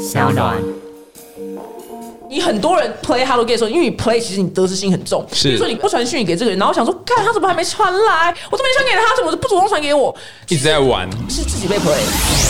小暖。你很多人 play Hello Gay 的时候，因为你 play 其实你得失心很重，是比如说你不传讯息给这个人，然后想说，看他怎么还没传来，我都没传给他，他怎么不主动传给我？一直在玩。是自己被 play。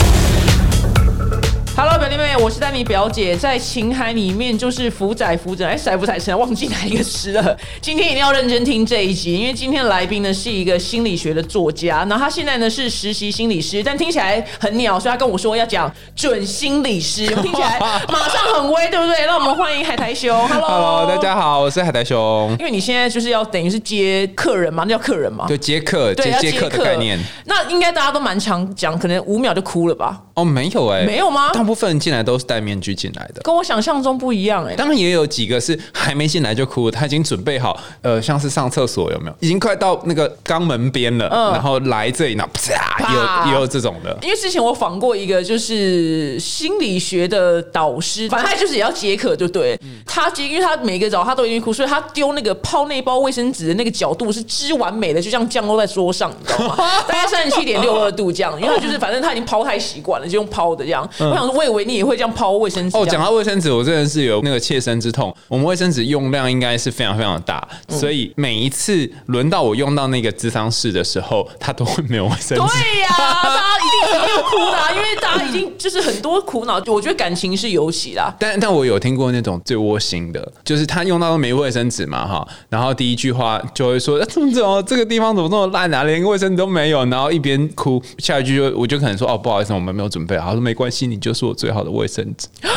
Hello，表弟妹，我是丹尼表姐，在情海里面就是福仔福仔，哎，载不载成忘记哪一个词了。今天一定要认真听这一集，因为今天的来宾呢是一个心理学的作家，然后他现在呢是实习心理师，但听起来很鸟，所以他跟我说要讲准心理师，听起来马上很威，对不对？让我们欢迎海苔兄。Hello，Hello，大家好，我是海苔兄。因为你现在就是要等于是接客人嘛，那叫客人嘛。对，接客，对，接接客的概念。那应该大家都蛮常讲，可能五秒就哭了吧？哦，没有哎，没有吗大部分进来都是戴面具进来的。跟我想象中不一样哎、当然也有几个是还没进来就哭，他已经准备好，呃，像是上厕所有没有？已经快到那个肛门边了，嗯然后来这里，呢啪，也有也有这种的。因为之前我访过一个就是心理学的导师，反正他就是也要解渴，就对了。他接，因为他每个早他都一定哭，所以他丢那个泡那包卫生纸的那个角度是之完美的，就这样降落在桌上，你知道吗？大概三十七点六二度这样，因为他就是反正他已经抛太习惯了，就用抛的这样。我想说，我以为你也会这样抛卫生纸。哦，讲到卫生纸，我真的是有那个切身之痛。我们卫生纸用量应该是非常非常的大，嗯所以每一次轮到我用到那个智商室的时候，他都会没有卫生纸。对呀、大家一定很哭的、啊，因为大家已经就是很多苦恼，我觉得感情是游戏啦。但但我有听过那种最窝心的，就是他用到都没卫生纸嘛哈，然后第一句话就会说：“啊怎么怎么这个地方怎么这么烂啊，连个卫生纸都没有。”然后一边哭，下一句就我就可能说：“哦，不好意思，我们没有准备好。”他说：“没关系，你就是我最好的卫生纸。”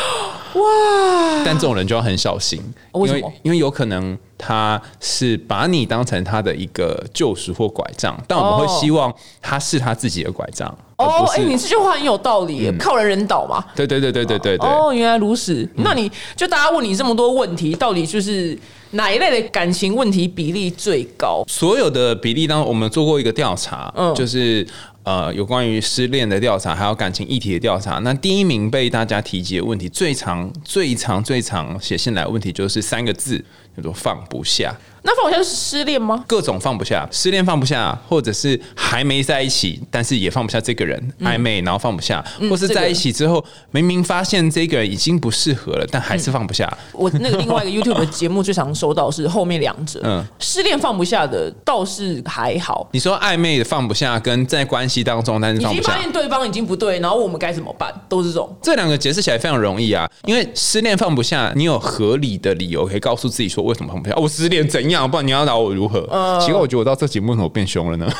哇，但这种人就要很小心，因为因为有可能他是把你当成他的一个救赎或拐杖，但我们会哦希望他是他自己的拐杖，哦，哎。你这句话很有道理耶，靠人人倒嘛。对对对对对对对。哦，原来如此。那你就大家问你这么多问题，到底就是哪一类的感情问题比例最高？所有的比例当中，我们做过一个调查，嗯就是呃有关于失恋的调查，还有感情议题的调查。那第一名被大家提及的问题，最长、最长、最长写信来的问题就是三个字，叫做放不下。那放不下是失恋吗？各种放不下，失恋放不下，或者是还没在一起，但是也放不下这个人，暧昧然后放不下，或是在一起之后，明明发现这个人已经不适合了，但还是放不下。我那个另外一个 YouTube 的节目最常收到是后面两者，嗯失恋放不下的倒是还好，你说暧昧的放不下，跟在关系当中但是已放不下，经发现对方已经不对，然后我们该怎么办？都是这种。这两个解释起来非常容易啊，因为失恋放不下，你有合理的理由可以告诉自己说为什么放不下。我失恋怎样？不然你要拿我如何？奇怪，我觉得我到这节目为什么变凶了呢？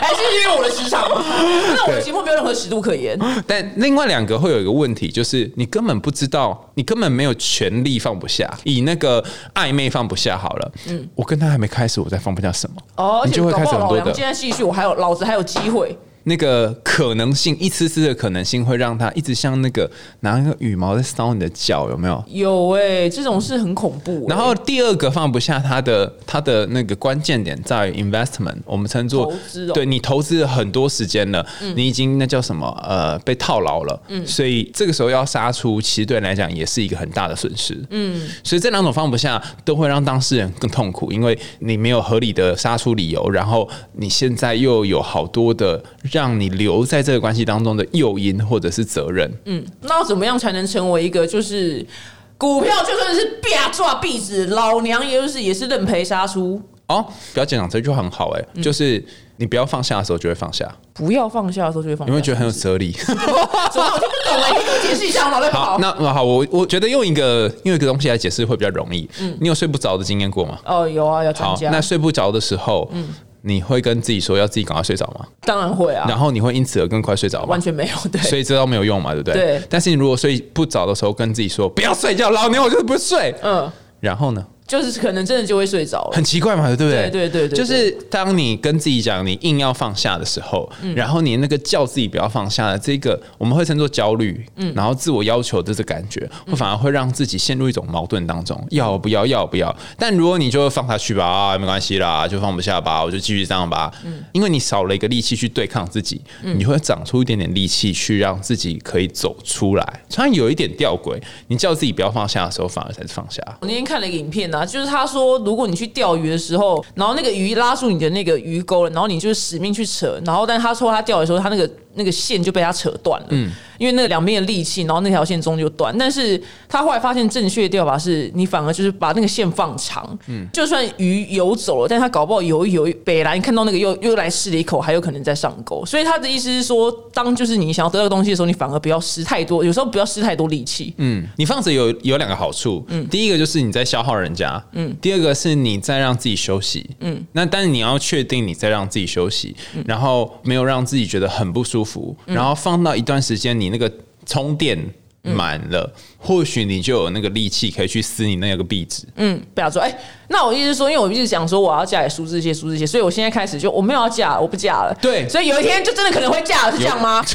还是因为我的时长吗？那我的节目没有任何尺度可言。但另外两个会有一个问题，就是你根本不知道，你根本没有权利放不下。以那个暧昧放不下好了，嗯，我跟他还没开始，我再放不下什么？哦，你就会开始很多的梁今天继续，我还有老子还有机会。那个可能性，一丝丝的可能性，会让他一直像那个拿那个羽毛在搔你的脚，有没有？有哎、这种是很恐怖欸、然后第二个放不下他的他的那个关键点在于 investment，我们称作投资哦。对你投资了很多时间了，你已经那叫什么呃被套牢了，所以这个时候要杀出，其实对你来讲也是一个很大的损失。嗯，所以这两种放不下都会让当事人更痛苦，因为你没有合理的杀出理由，然后你现在又有好多的让你留在这个关系当中的诱因或者是责任。嗯，那要怎么样才能成为一个就是股票就算是啪抓壁纸，老娘也就是也是认赔杀出，哦，表姐讲这句话很好哎、嗯就是你不要放下的时候就会放下，不要放下的时候就会放下。你会觉得很有哲理。怎么我听不懂哎、你给我解释一下，我脑袋不好，那那好，我我觉得用一个用一个东西来解释会比较容易。你有睡不着的经验过吗？哦，有啊，有好。那睡不着的时候，你会跟自己说要自己赶快睡着吗？当然会啊，然后你会因此而更快睡着吗完？全没有对。所以这都没有用嘛，对不对？对但是你如果睡不着的时候，跟自己说不要睡觉，老娘我就是不睡。嗯，然后呢？就是可能真的就会睡着了。很奇怪嘛，对不对？对对对就是当你跟自己讲你硬要放下的时候，嗯然后你那个叫自己不要放下的这个，我们会称作焦虑，嗯然后自我要求的这感觉，会反而会让自己陷入一种矛盾当中，要不要，要不要？但如果你就放下去吧，啊，没关系啦，就放不下吧，我就继续这样吧，嗯因为你少了一个力气去对抗自己，你会长出一点点力气去让自己可以走出来。虽然有一点吊诡，你叫自己不要放下的时候，反而才是放下。我那天看了一个影片啊，就是他说，如果你去钓鱼的时候，然后那个鱼拉住你的那个鱼钩了，然后你就使命去扯，然后但是他说他钓的时候，他那个那个线就被他扯断了，因为那个两边的力气，然后那条线终究断。但是他后来发现正确的钓法是你反而就是把那个线放长，嗯，就算鱼游走了，但他搞不好游一游北来看到那个又又来试了一口，还有可能再上钩。所以他的意思是说，当就是你想要得到东西的时候，你反而不要施太多，有时候不要施太多力气。嗯，你放着有有两个好处，嗯，第一个就是你在消耗人家，嗯，第二个是你在让自己休息，嗯，那但是你要确定你在让自己休息，然后没有让自己觉得很不舒服，然后放到一段时间，你那个充电满了，或许你就有那个力气可以去撕你那个壁纸。嗯，不要说，哎、那我意思说，因为我一直想说我要嫁给苏志燮，苏志燮，所以我现在开始就我没有要嫁，我不嫁了。对所以有一天就真的可能会嫁了，是这样吗？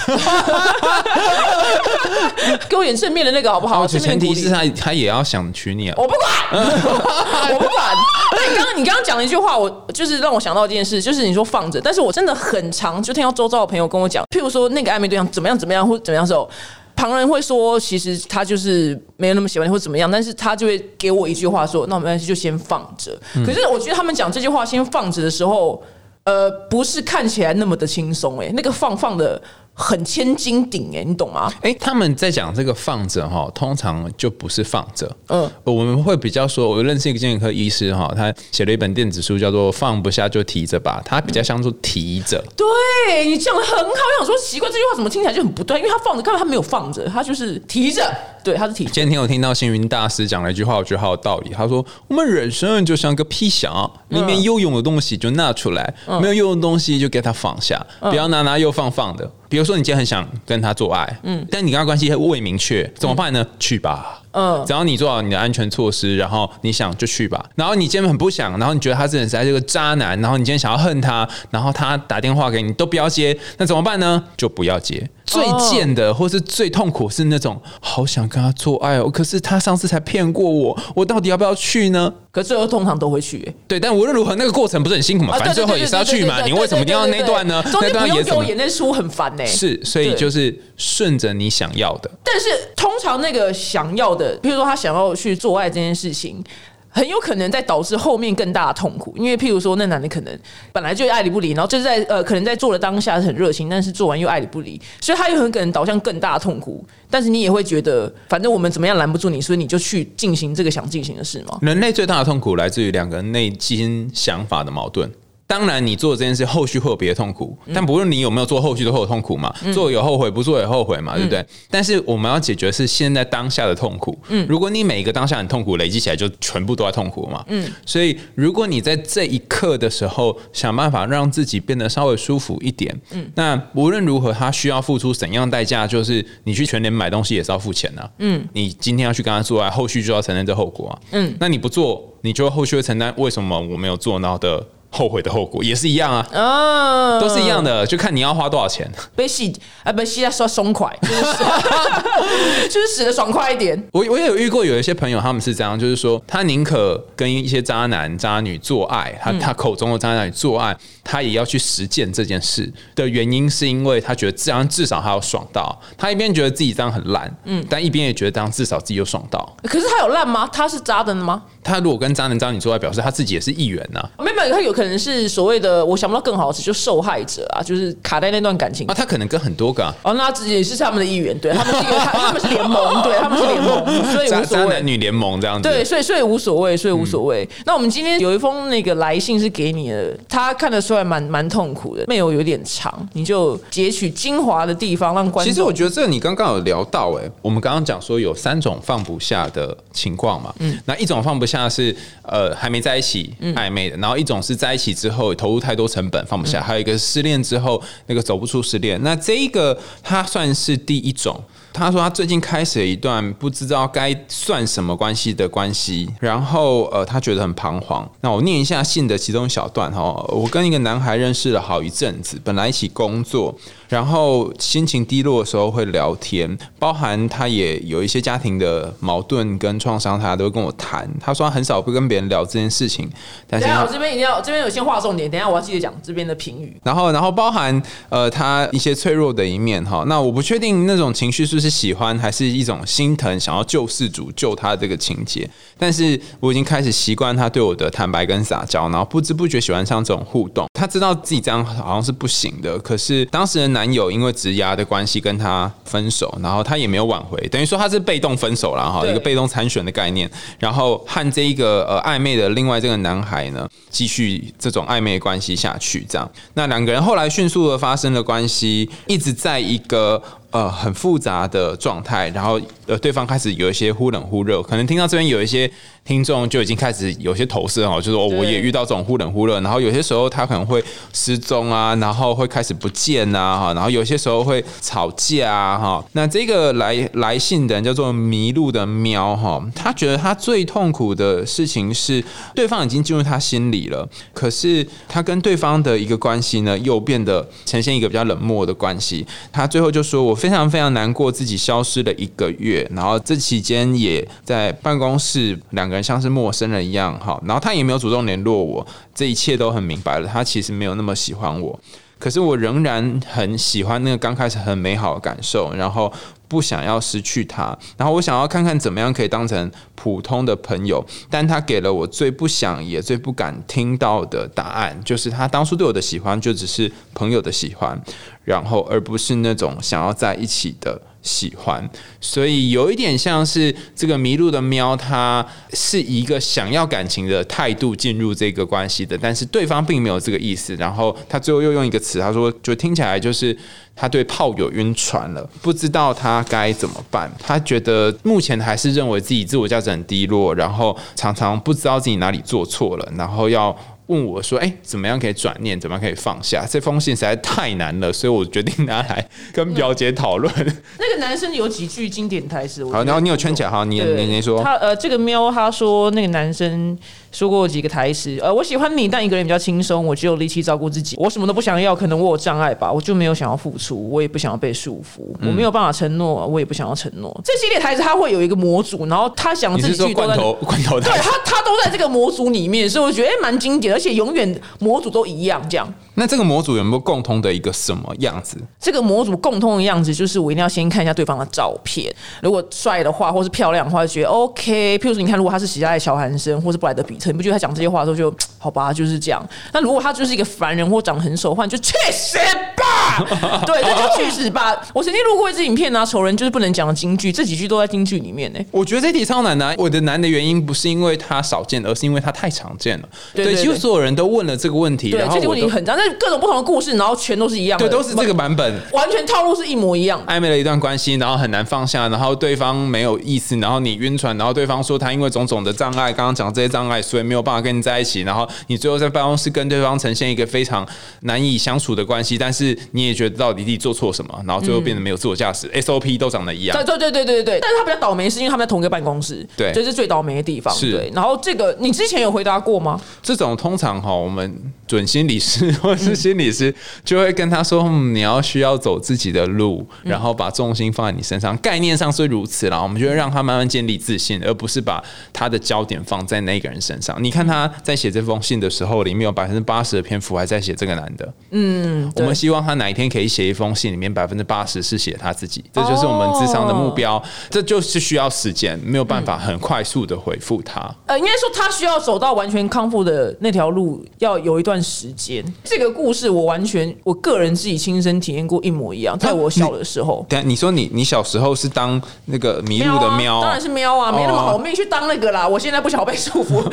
给我点正面的那个好不好？正面前提是他他也要想娶你啊。我不管，我不管。那你刚刚你刚刚讲了一句话，我就是让我想到一件事，就是你说放着，但是我真的很常就听到周遭的朋友跟我讲，譬如说那个暧昧对象怎么样怎么样或怎么样的时候。旁人会说，其实他就是没有那么喜欢你或怎么样，但是他就会给我一句话说，那没关系，就先放着。可是我觉得他们讲这句话先放着的时候，呃，不是看起来那么的轻松，哎，那个放放的很千斤顶，哎，你懂吗？哎、他们在讲这个放着哈，通常就不是放着。嗯嗯，我们会比较说，我认识一个精神科医师哈，他写了一本电子书，叫做《放不下就提着吧》，他比较像做提着。对你讲的很好，我想说奇怪，这句话怎么听起来就很不对？因为他放着，根本他没有放着，他就是提着，对，他是提着。今天我听到星云大师讲了一句话，我觉得好有道理。他说：“我们人生就像个皮箱，里面有用的东西就拿出来，没有用的东西就给它放下，不要拿拿又放放的。比如说，你今天很想跟他做爱，嗯，但你跟他关系未明确，怎么办呢？去吧。”嗯只要你做好你的安全措施，然后你想就去吧。然后你今天很不想，然后你觉得他这人实在是个渣男，然后你今天想要恨他，然后他打电话给你都不要接，那怎么办呢？就不要接。最贱的或是最痛苦是那种好想跟他做爱哦，可是他上次才骗过我，我到底要不要去呢？可最后通常都会去、欸。对，但无论如何，那个过程不是很辛苦嘛？啊反正最后也是要去嘛。你为什么一定要那段呢？那段演什么？用给我演那出很烦呢、是，所以就是顺着你想要的。但是通常那个想要的，比如说他想要去做爱这件事情。很有可能在导致后面更大的痛苦，因为譬如说那男的可能本来就爱理不理，然后就是在呃可能在做的当下很热情，但是做完又爱理不理，所以他有很可能导向更大的痛苦。但是你也会觉得，反正我们怎么样拦不住你，所以你就去进行这个想进行的事吗？人类最大的痛苦来自于两个内心想法的矛盾。当然，你做这件事后续会有别的痛苦，但不论你有没有做，后续都会有痛苦嘛。做有后悔，不做也后悔嘛，对不对？但是我们要解决的是现在当下的痛苦。嗯，如果你每一个当下很痛苦累积起来，就全部都在痛苦嘛。嗯，所以如果你在这一刻的时候想办法让自己变得稍微舒服一点，嗯，那无论如何，他需要付出怎样代价？就是你去全年买东西也是要付钱的、嗯，你今天要去跟他做爱，后续就要承担这后果啊。嗯，那你不做，你就后续会承担为什么我没有做到的后悔的后果，也是一样啊。啊，都是一样的，就看你要花多少钱。被洗啊，被洗要刷松快，就是 就是死的爽快一点。我我也有遇过有一些朋友，他们是这样，就是说他宁可跟一些渣男渣女做爱，他他口中的渣男女做爱，他也要去实践这件事的原因，是因为他觉得这样至少他有爽到，他一边觉得自己这样很烂，嗯，但一边也觉得这样至少自己有爽到。可是他有烂吗？他是渣的吗？他如果跟渣男渣女做爱，表示他自己也是议员呐、没有，没有，他有可能是所谓的我想不到更好的词，就受害者啊，就是卡在那段感情啊，。他可能跟很多个、啊、哦，那自己也是他们的议员，对他们是一个，他他们是联盟，对他们是联盟，所以无所谓渣渣男。女联盟这样子。对，所以所以无所谓，所以无所谓。那我们今天有一封那个来信是给你的，他看得出来蛮蛮痛苦的，内容有点长，你就截取精华的地方让观众。其实我觉得这个你刚刚有聊到、哎，我们刚刚讲说有三种放不下的情况嘛，嗯，那一种放不下是呃还没在一起暧昧的，然后一种是在一起之后投入太多成本放不下，还有一个是失恋之后那个走不出失恋，那这一个它算是第一种。他说他最近开始了一段不知道该算什么关系的关系，然后呃他觉得很彷徨。那我念一下信的其中一小段哈，我跟一个男孩认识了好一阵子，本来一起工作，然后心情低落的时候会聊天，包含他也有一些家庭的矛盾跟创伤，他都会跟我谈。他说他很少会跟别人聊这件事情，但是他等一下我这边一定要这边有先划重点，等下我要记得讲这边的评语。然后，然后包含呃他一些脆弱的一面哈。那我不确定那种情绪是不是喜欢，还是一种心疼，想要救世主救他这个情节。但是我已经开始习惯他对我的坦白跟撒娇，然后不知不觉喜欢上这种互动。他知道自己这样好像是不行的，可是当时的男友因为职涯的关系跟他分手，然后他也没有挽回，等于说他是被动分手了哈，一个被动参选的概念。然后和这一个呃暧昧的另外这个男孩呢，继续这种暧昧关系下去，这样，那两个人后来迅速的发生了关系，一直在一个。呃，很复杂的状态，然后呃，对方开始有一些忽冷忽热，可能听到这边有一些听众就已经开始有些投射哦，就是说、哦、我也遇到这种忽冷忽热，然后有些时候他可能会失踪啊，然后会开始不见啊，哈，然后有些时候会吵架啊，哈。那这个来来信的人叫做迷路的喵哈，他觉得他最痛苦的事情是对方已经进入他心里了，可是他跟对方的一个关系呢，又变得呈现一个比较冷漠的关系。他最后就说：“我非常非常难过，自己消失了一个月，然后这期间也在办公室，两个人像是陌生人一样，哈，然后他也没有主动联络我，这一切都很明白了，他其实没有那么喜欢我。”可是我仍然很喜欢那个刚开始很美好的感受，然后不想要失去他，然后我想要看看怎么样可以当成普通的朋友，但他给了我最不想也最不敢听到的答案，就是他当初对我的喜欢就只是朋友的喜欢，然后而不是那种想要在一起的。喜欢，所以有一点像是这个迷路的喵，它是一个想要感情的态度进入这个关系的，但是对方并没有这个意思。然后他最后又用一个词，他说就听起来就是他对炮友晕船了，不知道他该怎么办。他觉得目前还是认为自己自我价值很低落，然后常常不知道自己哪里做错了，然后要。问我说：“哎、怎么样可以转念？怎么样可以放下？这封信实在太难了，所以我决定拿来跟表姐讨论。那个男生有几句经典台词，好，然后你有圈起来，好，你你你说，他呃，这个喵他说那个男生说过几个台词，呃，我喜欢你，但一个人比较轻松，我只有力气照顾自己，我什么都不想要，可能我有障碍吧，我就没有想要付出，我也不想要被束缚，嗯我没有办法承诺，我也不想要承诺。这系列台词他会有一个模组，然后他想这你是说几句都在。罐头罐头对？他，他都在这个模组里面，所以我觉得哎，蛮、经典，而且永远模组都一样。这样，那这个模组有没有共通的一个什么样子？这个模组共通的样子就是，我一定要先看一下对方的照片，如果帅的话，或是漂亮的话，就觉得 OK。譬如说，你看，如果他是喜爱乔韩生或是布莱德比你不觉得他讲这些话的时候就 好吧，就是这样？那如果他就是一个凡人或长得很丑的话，你就去死吧！对，那就去死吧！我曾经录过一支影片啊，仇人就是不能讲的京剧，这几句都在京剧里面呢、我觉得这题超难的啊、我的难的原因不是因为它少见，而是因为它太常见了。对几乎所有人都问了这个问题，对，这个然后问题很长，但是各种不同的故事，然后全都是一样的，对都是这个版本。完全套路是一模一样。暧昧了一段关系，然后很难放下，然后对方没有意思，然后你晕船，然后对方说他因为种种的障碍，刚刚讲这些障碍，所以没有办法跟你在一起，然后你最后在办公室跟对方呈现一个非常难以相处的关系，但是你也觉得到底自己做错什么，然后最后变得没有自我驾驶、s o p 都长得一样对。对对对对对，但是他比较倒霉，是因为他们在同一个办公室，对这是最倒霉的地方。是对，然后这个你之前有回答过吗？这种通常哈，我们准心理师 或是心理师就会跟他说，嗯，你要需要走自己的路，然后把重心放在你身上。概念上是如此啦，我们就会让他慢慢建立自信，而不是把他的焦点放在那个人身上。你看他在写这封信的时候，里面有百分之八十的篇幅还在写这个男的。嗯，我们希望他哪一天可以写一封信，里面百分之八十是写他自己，这就是我们智商的目标。这就是需要时间，没有办法很快速的回复他。呃，应该说他需要走到完全康复的那条路，要有一段时间。这个故事我完全我个人自己亲身体验过一模一样，在我小的时候。等一下你说你你小时候是当那个迷路的喵，啊，当然是喵啊，没那么好命去当那个啦。我现在不想要被束缚。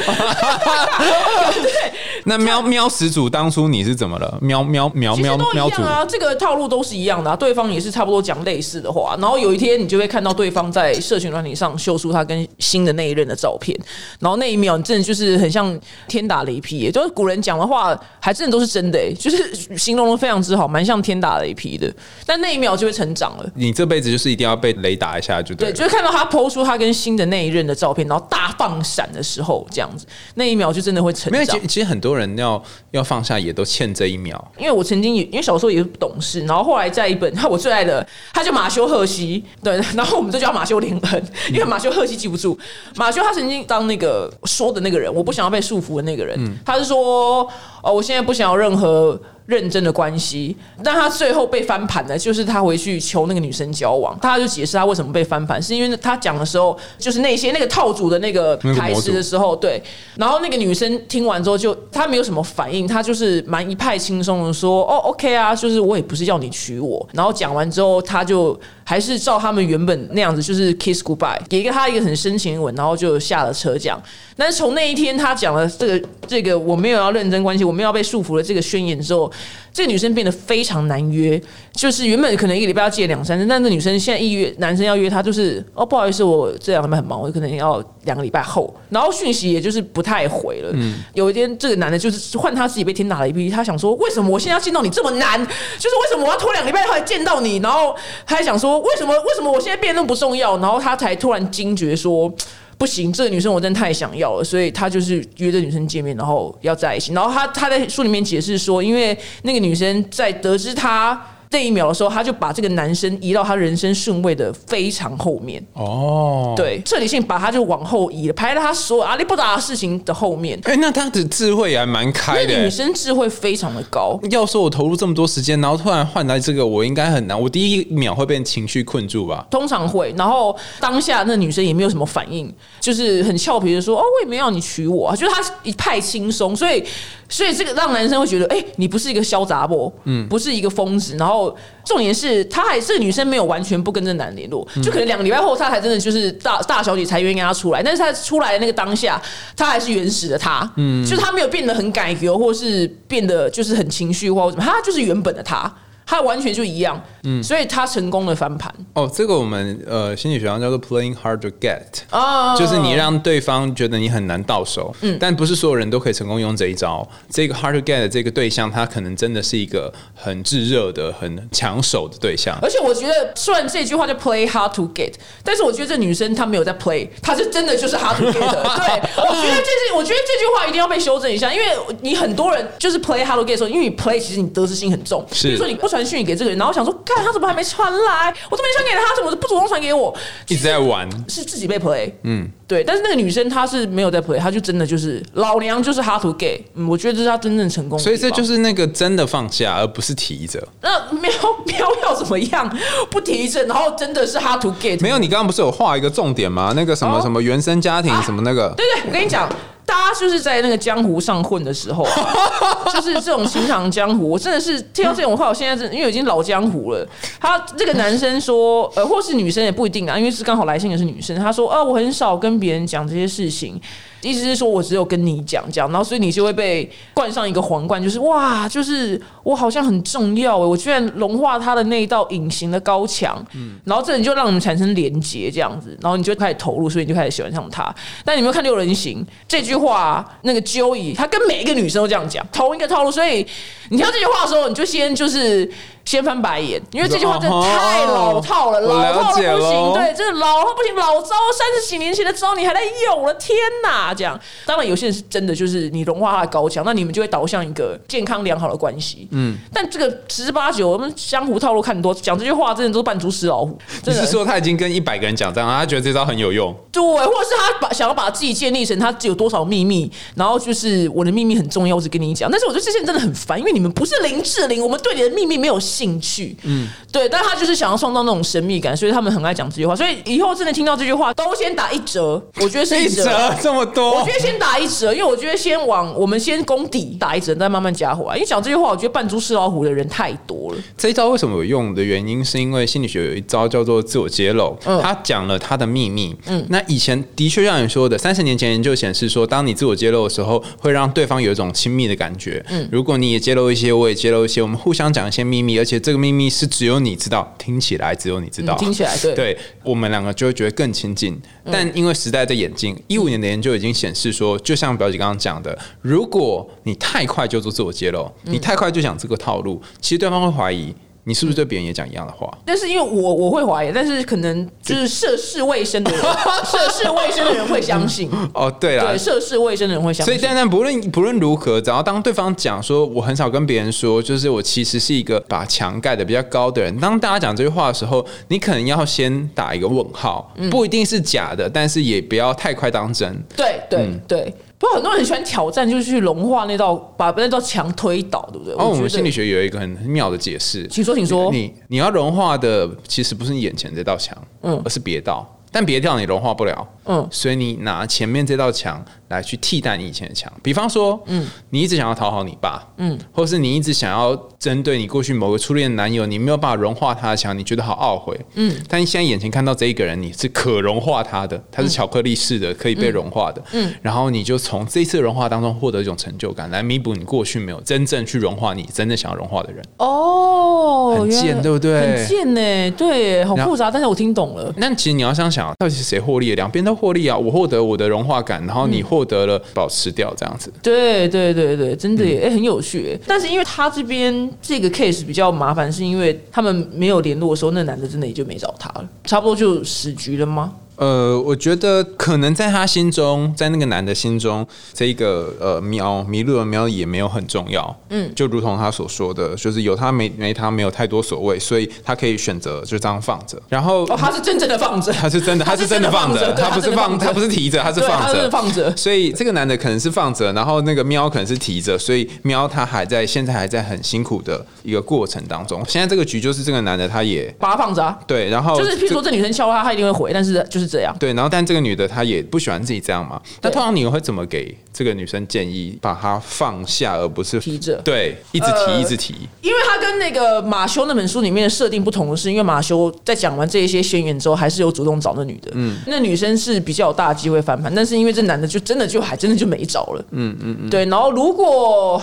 对，那喵喵始祖当初你是怎么了？喵喵喵喵喵这个套路都是一样的、啊，对方也是差不多讲类似的话，然后有一天你就会看到对方在社群软体上秀出他跟新的那一任的照片，然后那一秒你真的就是很像天打雷劈也，就是古人讲的话还真的都是真的耶，就是形容的非常之好，蛮像天打雷劈的，但那一秒就会成长了。你这辈子就是一定要被雷打一下就对对，就是看到他抛出他跟新的那一任的照片，然后大放闪的时候，这样子，那一秒就真的会成长。因为其。其实很多人要要放下，也都欠这一秒。因为我曾经也因为小时候也不懂事，然后后来在一本他我最爱的，他叫马修赫西，对，然后我们就叫马修连恩，因为马修赫西记不住。马修他曾经当那个说的那个人，我不想要被束缚的那个人，他是说，哦，我现在不想要任何认真的关系。但他最后被翻盘的，就是他回去求那个女生交往，他就解释他为什么被翻盘，是因为他讲的时候，就是那些那个套组的那个台词的时候，对。然后那个女生听完之后，就她没有什么反应，她就是蛮一派轻松的说：“哦，OK 啊，就是我也不是要你娶我。”然后讲完之后，他就还是照他们原本那样子，就是 kiss goodbye，给一个他一个很深情的吻，然后就下了车讲。但是从那一天他讲了这个这个我没有要认真关系，我没有要被束缚了这个宣言之后，这个女生变得非常难约。就是原本可能一个礼拜要见两三次，但是女生现在一约男生要约她，就是哦不好意思，我这两天很忙，我可能要两个礼拜后。然后讯息也就是不太回了。嗯，有一天这个男的就是换他自己被天打了一逼，他想说为什么我现在要见到你这么难？就是为什么我要拖两个礼拜后来见到你？然后他还想说为什么为什么我现在变得那么不重要？然后他才突然惊觉说。不行，这个女生我真的太想要了，所以他就是约这女生见面，然后要在一起。然后他他在书里面解释说，因为那个女生在得知他。这一秒的时候，他就把这个男生移到他人生顺位的非常后面。哦，对，彻底性把他就往后移了，排在他所有阿里不达的事情的后面。哎，那他的智慧也还蛮开的。女生智慧非常的高。要说我投入这么多时间，然后突然换来这个，我应该很难。我第一秒会被情绪困住吧？通常会。然后当下那女生也没有什么反应，就是很俏皮的说：“哦，我也没要你娶我。”就是他一派轻松，所以。所以这个让男生会觉得，哎，你不是一个潇洒不，嗯，不是一个疯子。然后重点是，她还这个女生没有完全不跟这男联络，就可能两个礼拜后，她才真的就是大大小姐才愿意跟他出来。但是她出来的那个当下，她还是原始的她，嗯，就是他没有变得很改革，或是变得就是很情绪化或什么，她就是原本的他。他完全就一样，嗯，所以他成功的翻盘。哦，这个我们呃心理学上叫做 playing hard to get，哦，就是你让对方觉得你很难到手，嗯，但不是所有人都可以成功用这一招。这个 hard to get 的这个对象，他可能真的是一个很炙热的、很抢手的对象。而且我觉得，虽然这句话叫 play hard to get，但是我觉得这女生她没有在 play，她是真的就是 hard to get。对，我觉得这是，我觉得这句话一定要被修正一下，因为你很多人就是 play hard to get 的时候，因为你 play 其实你得失心很重，比如说你不。传讯给这个人，然后想说，看他怎么还没传来？我都没传给他，他怎么不主动传给我？一直在玩，是自己被 play。嗯，对。但是那个女生她是没有在 play，她就真的就是老娘就是 to get。嗯，我觉得这是她真正成功。所以这就是那个真的放下，而不是提着。那喵喵要怎么样？不提着，然后真的是 hard to get。没有，你刚刚不是有画一个重点吗？那个什么什么原生家庭什么那个？对对，我跟你讲。大家就是在那个江湖上混的时候，就是这种情场江湖。我真的是听到这种话，我现在是因为已经老江湖了。他这个男生说，呃，或是女生也不一定啊，因为是刚好来信的是女生。他说，啊，我很少跟跟别人讲这些事情。意思是说，我只有跟你讲讲，然后所以你就会被冠上一个皇冠，就是哇，就是我好像很重要哎，我居然融化他的那一道隐形的高墙，嗯，然后这人就让你们产生连结这样子，然后你就开始投入，所以你就开始喜欢上他。但你没有看六人行这句话，那个 Joey 他跟每一个女生都这样讲，同一个套路，所以你听到这句话的时候，你就先就是。先翻白眼，因为这句话真的太老套了，老套的不行。对，真的老套不行，老招三十几年前的招你还在用了，天哪！这样，当然有些人是真的就是你融化他的高墙，那你们就会导向一个健康良好的关系。嗯，但这个十之八九，我们江湖套路看多，讲这句话真的都是扮猪吃老虎。你是说他已经跟一百个人讲这样，他觉得这招很有用？对，或者是他把想要把自己建立成他有多少秘密，然后就是我的秘密很重要，我只跟你讲。但是我觉得这些人真的很烦，因为你们不是林志玲，我们对你的秘密没有。兴趣，嗯，对，但他就是想要创造那种神秘感，所以他们很爱讲这句话。所以以后真的听到这句话，都先打一折。我觉得是一折 这么多，我觉得先打一折，因为我觉得先往我们先攻底打一折，再慢慢加回来。因为讲这句话，我觉得扮猪吃老虎的人太多了。这一招为什么有用的原因，是因为心理学有一招叫做自我揭露。嗯，他讲了他的秘密。嗯，那以前的确像你说的，三十年前研究显示说，当你自我揭露的时候，会让对方有一种亲密的感觉。嗯，如果你也揭露一些，我也揭露一些，我们互相讲一些秘密。而且这个秘密是只有你知道，听起来只有你知道，听起来对，对我们两个就会觉得更亲近。但因为时代在演进，一五年的研究已经已经显示说，就像表姐刚刚讲的，如果你太快就做自我揭露，你太快就讲这个套路，其实对方会怀疑。你是不是对别人也讲一样的话？但是因为我我会怀疑，但是可能就是涉世未深的人，涉世未深的人会相信。哦，对了，对，涉世未深的人会相信。所以，但但不论不论如何，只要当对方讲说我很少跟别人说，就是我其实是一个把墙盖的比较高的人。当大家讲这句话的时候，你可能要先打一个问号，不一定是假的，但是也不要太快当真。对对对，不过很多人很喜欢挑战，就是去融化那道，把那道墙推倒，对不对？哦，我们心理，学有一个很妙的解释，请说，请说。你你要融化的其实不是你眼前这道墙，嗯而是别道。但别道你融化不了，嗯。所以你拿前面这道墙来去替代你以前的墙。比方说，嗯，你一直想要讨好你爸，嗯，或是你一直想要针对你过去某个初恋男友，你没有办法融化他的墙，你觉得好懊悔，嗯，但你现在眼前看到这一个人，你是可融化他的，他是巧克力式的，可以被融化的，嗯，然后你就从这一次融化当中获得一种成就感，来弥补你过去没有真正去融化你真正想要融化的人。哦，很贱对不对？很贱呢，对，好复杂，但是我听懂了。那其实你要想想，到底是谁获利了？两边都获利啊！我获得我的融化感，然后你获得了保持掉这样子。对对对对，真的嗯耶，哎、很有趣耶。但是因为他这边这个 case 比较麻烦，是因为他们没有联络的时候，那男的真的也就没找他了，差不多就死局了吗？呃，我觉得可能在他心中，在那个男的心中，这个呃喵迷路的喵也没有很重要。嗯，就如同他所说的，就是有他没没他没有太多所谓，所以他可以选择就这样放着。然后哦，他是真正的放着，他是真的，他他是真的放着，他不是放，他不是提着，他是对，放他是着。放着。所以这个男的可能是放着，然后那个喵可能是提着，所以喵他还在现在还在很辛苦的一个过程当中。现在这个局就是这个男的他也把他放着啊，对，然后就是譬如说这女生敲他，他一定会回，但是就是这样。对，然后但这个女的她也不喜欢自己这样嘛。那通常你会怎么给这个女生建议，把她放下，而不是提着对，一直提，呃一直提。因为她跟那个马修那本书里面的设定不同的是，因为马修在讲完这一些宣言之后，还是有主动找那女的。嗯，那女生是比较有大机会翻盘，但是因为这男的就真的就还真的就没找了。嗯嗯嗯，对。然后如果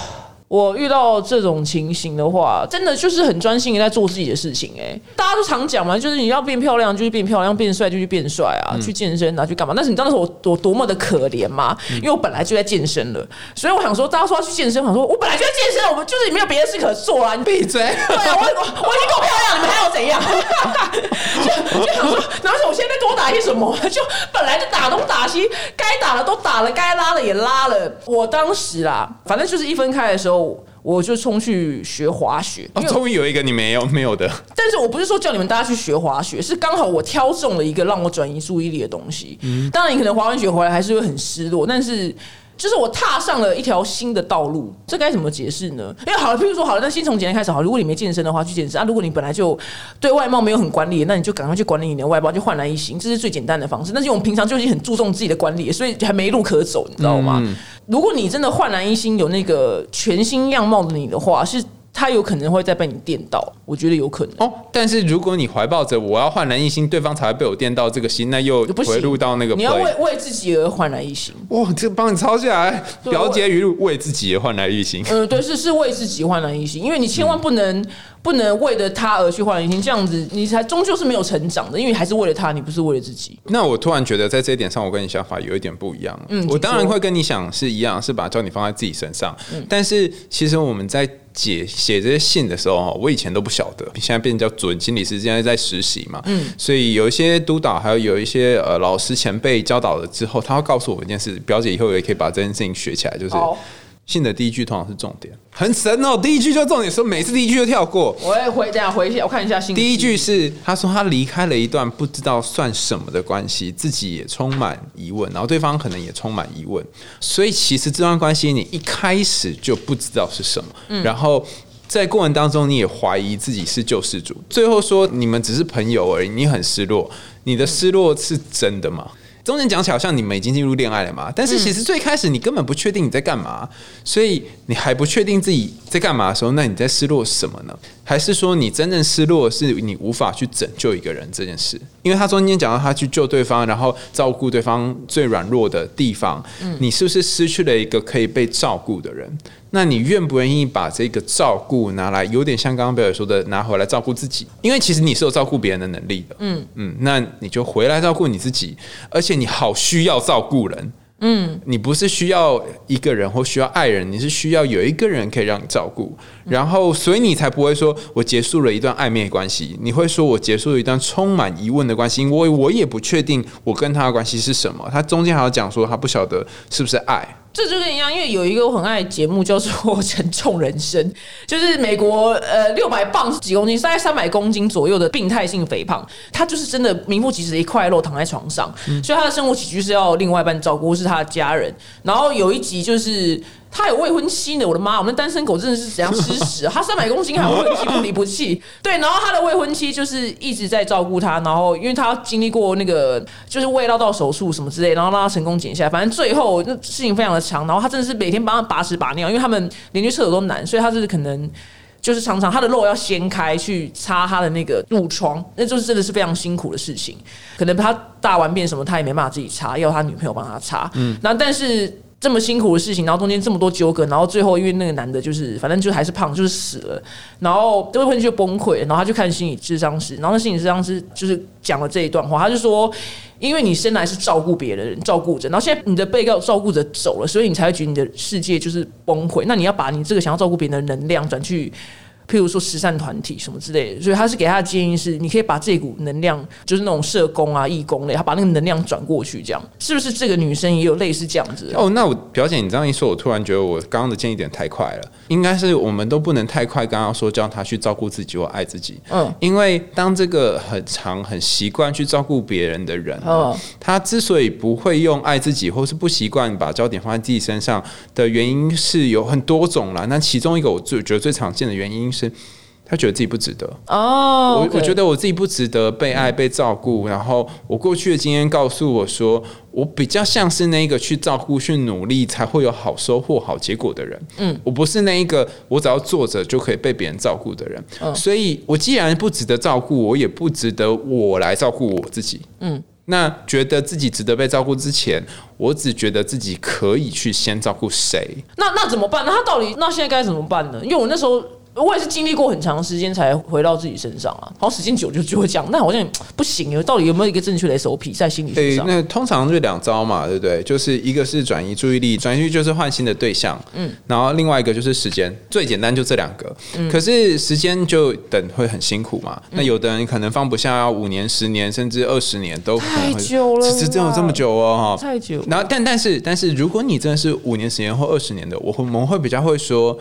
我遇到这种情形的话，真的就是很专心的在做自己的事情、哎，大家都常讲嘛，就是你要变漂亮就去变漂亮，变帅就去变帅啊，去健身啊，去干嘛？但是你知道那时候我我多么的可怜吗？因为我本来就在健身了，所以我想说，大家说要去健身，我想说我本来就在健身，我们就是没有别的事可做啊，你闭嘴！对啊，我我我已经够漂亮，你们还要怎样？就就想说，然后我现在多打一些什么？就本来就打东打西，该打的都打了，该拉的也拉了。我当时啦，反正就是一分开的时候，我就冲去学滑雪，哦终于有一个你没有没有的，但是我不是说叫你们大家去学滑雪，是刚好我挑中了一个让我转移注意力的东西。当然，你可能滑完雪回来还是会很失落，但是。就是我踏上了一条新的道路，这该怎么解释呢？因为好了，譬如说好了，那先从简单开始好了。如果你没健身的话，去健身啊；如果你本来就对外貌没有很管理，那你就赶快去管理你的外貌，就焕然一新，这是最简单的方式。但是我们平常就已经很注重自己的管理，所以还没路可走，你知道吗？如果你真的焕然一新，有那个全新样貌的你的话，是他有可能会再被你电到，我觉得有可能。哦。但是如果你怀抱着我要焕然一新，对方才会被我电到这个心，那又回入到那个你要为。为自己而焕然一新。哇，这帮你抄下来，对表姐语录为自己而焕然一新。嗯，对，是是为自己焕然一新，因为你千万不能、不能为了他而去焕然一新，这样子你才终究是没有成长的，因为还是为了他，你不是为了自己。那我突然觉得在这一点上，我跟你想法有一点不一样。嗯我当然会跟你想是一样，是把焦点放在自己身上。嗯但是其实我们在写写这些信的时候，哈，我以前都不晓得，现在变成叫准心理师，现在在实习嘛。嗯，所以有一些督导，还有有一些呃老师前辈教导了之后，他会告诉我一件事，表姐以后也可以把这件事情学起来，就是好信的第一句通常是重点，很神哦，第一句就重点，说每次第一句就跳过。我也回，等下回一下，我看一下新的第一句是他说他离开了一段不知道算什么的关系，自己也充满疑问，然后对方可能也充满疑问，所以其实这段关系你一开始就不知道是什么，嗯然后。在过程当中，你也怀疑自己是救世主，最后说你们只是朋友而已，你很失落，你的失落是真的吗？中间讲起来好像你们已经进入恋爱了嘛，但是其实最开始你根本不确定你在干嘛，所以你还不确定自己在干嘛的时候，那你在失落什么呢？还是说你真正失落是你无法去拯救一个人这件事？因为他中间讲到他去救对方，然后照顾对方最软弱的地方，你是不是失去了一个可以被照顾的人？那你愿不愿意把这个照顾拿来，有点像刚刚贝尔说的，拿回来照顾自己？因为其实你是有照顾别人的能力的，嗯。嗯，那你就回来照顾你自己，而且你好需要照顾人。嗯，你不是需要一个人或需要爱人，你是需要有一个人可以让你照顾，然后所以你才不会说我结束了一段暧昧关系，你会说我结束了一段充满疑问的关系，我我也不确定我跟他的关系是什么，他中间还要讲说他不晓得是不是爱，这就跟一样，因为有一个我很爱的节目叫做《沉重人生》，就是美国呃六百磅是几公斤，大概三百公斤左右的病态性肥胖，他就是真的名副其实一块肉躺在床上，所以他的生活起居是要另外一半照顾，是他的家人。然后有一集就是。他有未婚妻呢，我的妈！我们单身狗真的是怎样吃屎？他三百公斤还有未婚妻不离不弃，对。然后他的未婚妻就是一直在照顾他，然后因为他经历过那个就是胃绕道手术什么之类，然后让他成功减下来。反正最后那事情非常的长，然后他真的是每天帮他把屎把尿，因为他们连去厕所都难，所以他就是可能就是常常他的肉要掀开去擦他的那个褥疮，那就是真的是非常辛苦的事情。可能他大完便什么他也没办法自己擦，要他女朋友帮他擦。嗯，然后但是。这么辛苦的事情，然后中间这么多纠葛，然后最后因为那个男的，就是反正就还是胖，就是死了，然后这位朋友就崩溃，然后他就看心理智商师，然后那心理智商师就是讲了这一段话，他就说，因为你生来是照顾别人照顾着，然后现在你的被告照顾者走了，所以你才会觉得你的世界就是崩溃，那你要把你这个想要照顾别人的能量转去。譬如说慈善团体什么之类的，所以他是给他的建议是，你可以把这股能量，就是那种社工啊、义工类，他把那个能量转过去，这样是不是这个女生也有类似这样子？哦，那我表姐，你这样一说，我突然觉得我刚刚的建议点太快了，应该是我们都不能太快。刚刚说叫他去照顾自己或爱自己，嗯，因为当这个很长、很习惯去照顾别人的人，嗯，他之所以不会用爱自己，或是不习惯把焦点放在自己身上的原因是有很多种啦。那其中一个我最觉得最常见的原因是。是，他觉得自己不值得哦。我我觉得我自己不值得被爱、被照顾。然后我过去的经验告诉我说，我比较像是那个去照顾、去努力才会有好收获、好结果的人。嗯，我不是那一个我只要坐着就可以被别人照顾的人。所以，我既然不值得照顾，我也不值得我来照顾我自己。嗯，那觉得自己值得被照顾之前，我只觉得自己可以去先照顾谁。那那怎么办？那他到底那现在该怎么办呢？因为我那时候。我也是经历过很长时间才回到自己身上啊，然后时间久就就会这样，那好像不行到底有没有一个正确的 SOP 在心理学上？那通常就两招嘛，对不对？就是一个是转移注意力，转移就是换新的对象，嗯，然后另外一个就是时间，最简单就这两个。可是时间就等会很辛苦嘛，那有的人可能放不下，要五年、十年甚至二十年都太久了，其实真有这么久哦，哈，太久。然后但但是但是，如果你真的是五年、十年或二十年的，我会我们会比较会说。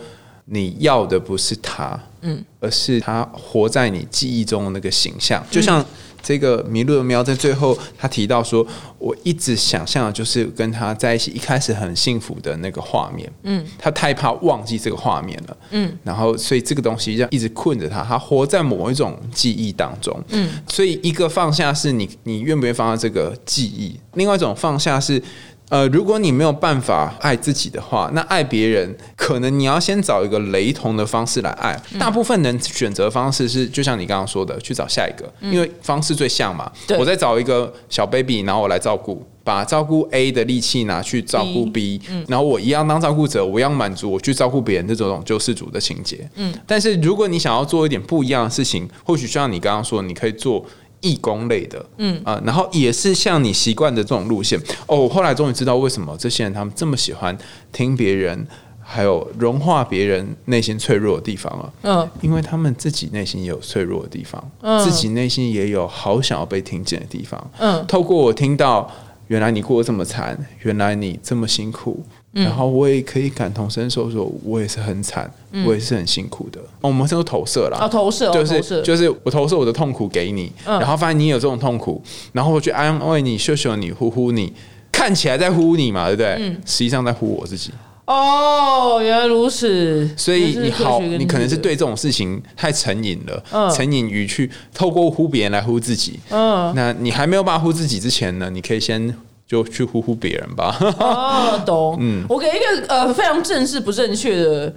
你要的不是他，嗯，而是他活在你记忆中的那个形象。就像这个迷路的喵，在最后他提到说：“我一直想象的就是跟他在一起，一开始很幸福的那个画面。”嗯，他太怕忘记这个画面了。嗯，然后所以这个东西就一直困着他，他活在某一种记忆当中。嗯，所以一个放下是你你愿不愿意放下这个记忆？另外一种放下是。呃，如果你没有办法爱自己的话，那爱别人可能你要先找一个雷同的方式来爱。大部分人选择方式是，就像你刚刚说的，去找下一个，因为方式最像嘛。我再找一个小 baby，然后我来照顾，把照顾 A 的力气拿去照顾 B，然后我一样当照顾者，我一样满足我去照顾别人这种救世主的情节。嗯，但是如果你想要做一点不一样的事情，或许像你刚刚说，你可以做。义工类的，嗯啊，然后也是像你习惯的这种路线哦。我后来终于知道为什么这些人他们这么喜欢听别人，还有融化别人内心脆弱的地方了。嗯，因为他们自己内心也有脆弱的地方，嗯自己内心也有好想要被听见的地方。嗯，透过我听到，原来你过得这么惨，原来你这么辛苦。然后我也可以感同身受，说我也是很惨，我也是很辛苦的。哦我们是投射了啊，投射就是就是我投射我的痛苦给你，然后发现你有这种痛苦，然后我去安慰你、秀秀你、呼呼你，看起来在呼你嘛，对不对？实际上在呼我自己。哦，原来如此。所以你好，你可能是对这种事情太成瘾了，成瘾于去透过呼别人来呼自己。嗯，那你还没有办法呼自己之前呢，你可以先。就去呼呼别人吧。哦，懂。嗯，我给一个呃非常正式不正确的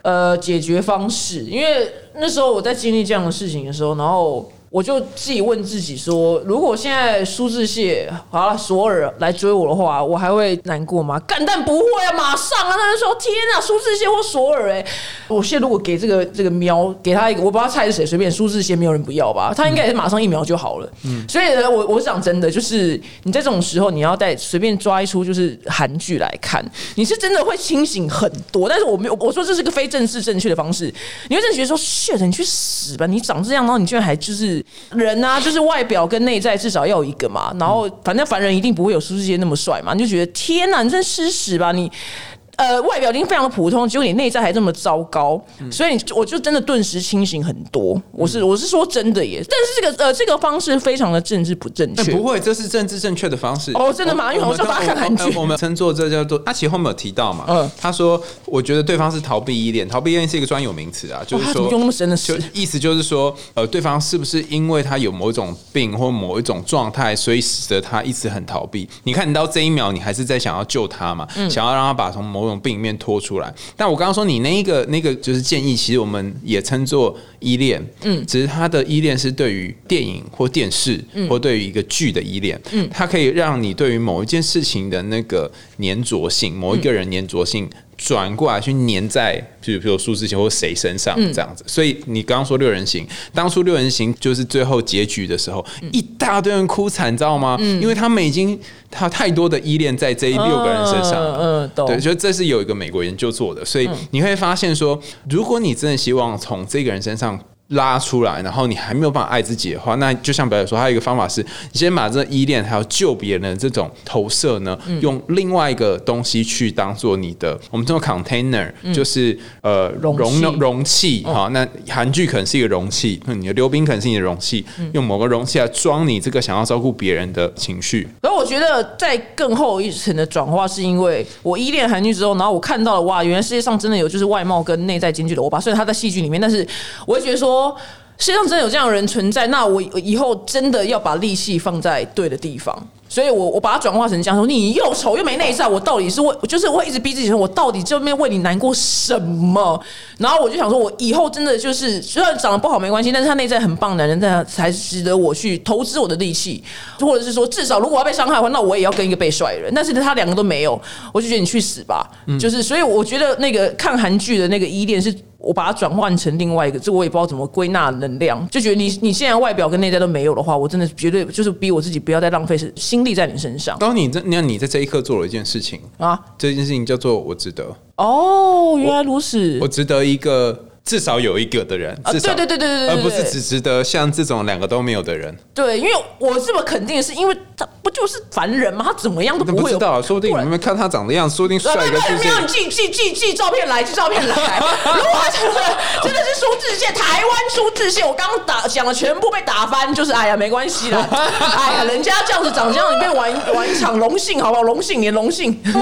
呃解决方式，因为那时候我在经历这样的事情的时候，然后。我就自己问自己说：如果现在苏志燮好了索尔来追我的话，我还会难过吗？干但不会啊，马上啊！他就说：天啊，苏志燮或索尔哎！我现在如果给这个这个喵给他一个，我不知道菜是谁，随便苏志燮没有人不要吧？他应该也是马上一秒就好了。嗯，所以呢，我我讲真的，就是你在这种时候，你要带随便抓一出就是韩剧来看，你是真的会清醒很多。但是我没有我说这是个非正式正确的方式，你会真的觉得说：shit，你去死吧！你长这样，然后你居然还就是。人啊，就是外表跟内在至少要有一个嘛。然后反正凡人一定不会有苏志燮那么帅嘛，你就觉得天呐，你真吃屎吧你！呃，外表已经非常的普通，结果你内在还这么糟糕，所以你我就真的顿时清醒很多。我是我是说真的耶，但是这个呃这个方式非常的政治不正确。不会，这是政治正确的方式。哦，真的吗？因为我就把它看韩剧，我们称作这叫做他其实后面有提到嘛，嗯，他说我觉得对方是逃避依恋，逃避依恋是一个专有名词啊，就是说用那么深的词，意思就是说呃对方是不是因为他有某一种病或某一种状态，所以使得他一直很逃避？你看你到这一秒，你还是在想要救他嘛，想要让他把从某种病里面拖。出来，但我刚刚说你那一个那个就是建议，其实我们也称作依恋，嗯，只是他的依恋是对于电影或电视，或对于一个剧的依恋，嗯，它可以让你对于某一件事情的那个粘着性，某一个人粘着性。转过来去粘在，比如比如苏志贤或谁身上这样子，所以你刚刚说六人行，当初六人行就是最后结局的时候，一大堆人哭惨，你知道吗？因为他们已经他太多的依恋在这六个人身上，嗯，对，就这是有一个美国研究做的，所以你会发现说，如果你真的希望从这个人身上。拉出来，然后你还没有办法爱自己的话，那就像表姐说，还有一个方法是，你先把这依恋还有救别人的这种投射呢，用另外一个东西去当做你的，我们叫做 container，就是呃容容器哈。那韩剧可能是一个容器，你的溜冰可能是你的容器，用某个容器来装你这个想要照顾别人的情绪。而我觉得在更后一层的转化，是因为我依恋韩剧之后，然后我看到了哇，原来世界上真的有就是外貌跟内在兼具的欧巴，虽然他在戏剧里面，但是我会觉得说。说世界上真的有这样的人存在，那我以后真的要把力气放在对的地方。所以，我我把它转化成这样说：你又丑又没内在，我到底是为，就是我会一直逼自己说，我到底这边为你难过什么？然后我就想说，我以后真的就是，虽然长得不好没关系，但是他内在很棒，男人在才值得我去投资我的力气，或者是说，至少如果要被伤害的话，那我也要跟一个被帅的人。但是他两个都没有，我就觉得你去死吧。就是，所以我觉得那个看韩剧的那个依恋是。我把它转换成另外一个，这我也不知道怎么归纳能量，就觉得你你现在外表跟内在都没有的话，我真的绝对就是逼我自己不要再浪费心力在你身上。当你这那你在这一刻做了一件事情啊，这件事情叫做我值得。哦，原来如此，我值得一个。至少有一个的人，至少对对对对对而不是只值得像这种两个都没有的人。对，因为我这么肯定，是因为他不就是凡人吗？他怎么样都不会知道，说不定你们看他长得样子，说不定帅哥出现。你寄寄寄寄照片来，寄照片来。如果他真的真的是苏志燮，台湾苏志燮，我刚打讲的全部被打翻，就是哎呀，没关系啦。哎呀，人家这样子长这样，你被玩玩一场荣幸好不好？荣幸，你荣幸。对，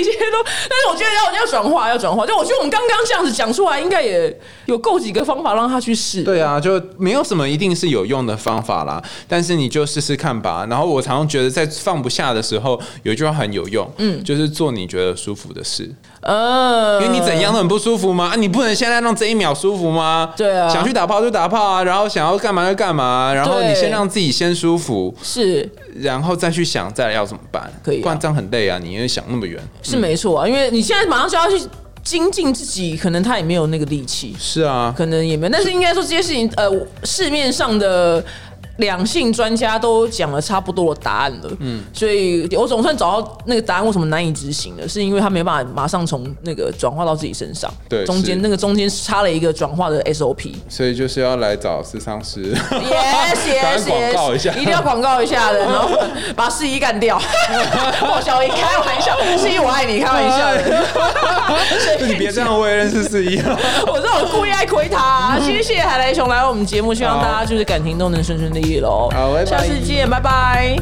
一切都，但是我觉得要要转化，要转化。就我觉得我们刚刚。刚这样子讲出来，应该也有够几个方法让他去试。对啊，就没有什么一定是有用的方法啦。但是你就试试看吧。然后我常常觉得，在放不下的时候，有一句话很有用，嗯，就是做你觉得舒服的事。呃，因为你怎样都很不舒服吗？啊你不能现在让这一秒舒服吗？对啊，想去打炮就打炮啊，然后想要干嘛就干嘛，然后你先让自己先舒服，是，然后再去想再来要怎么办。可以，不然这样很累啊！你因为想那么远，是没错啊，因为你现在马上就要去。精进自己，可能他也没有那个力气。是啊，可能也没有。但是应该说这些事情，呃，市面上的。两性专家都讲了差不多的答案了，嗯，所以我总算找到那个答案为什么难以执行了，是因为他没办法马上从那个转化到自己身上，对，中间那个中间差了一个转化的 SOP，所以就是要来找智商师，yes，yes，广告一下，一定要广告一下的，然后把四一干掉，莫小英开玩笑，四一我爱你，开玩笑的，你别这样，我也认识四一，我这种故意爱亏他，谢谢海雷熊来我们节目，希望大家就是感情都能顺顺利。喽，好，下次见，拜拜。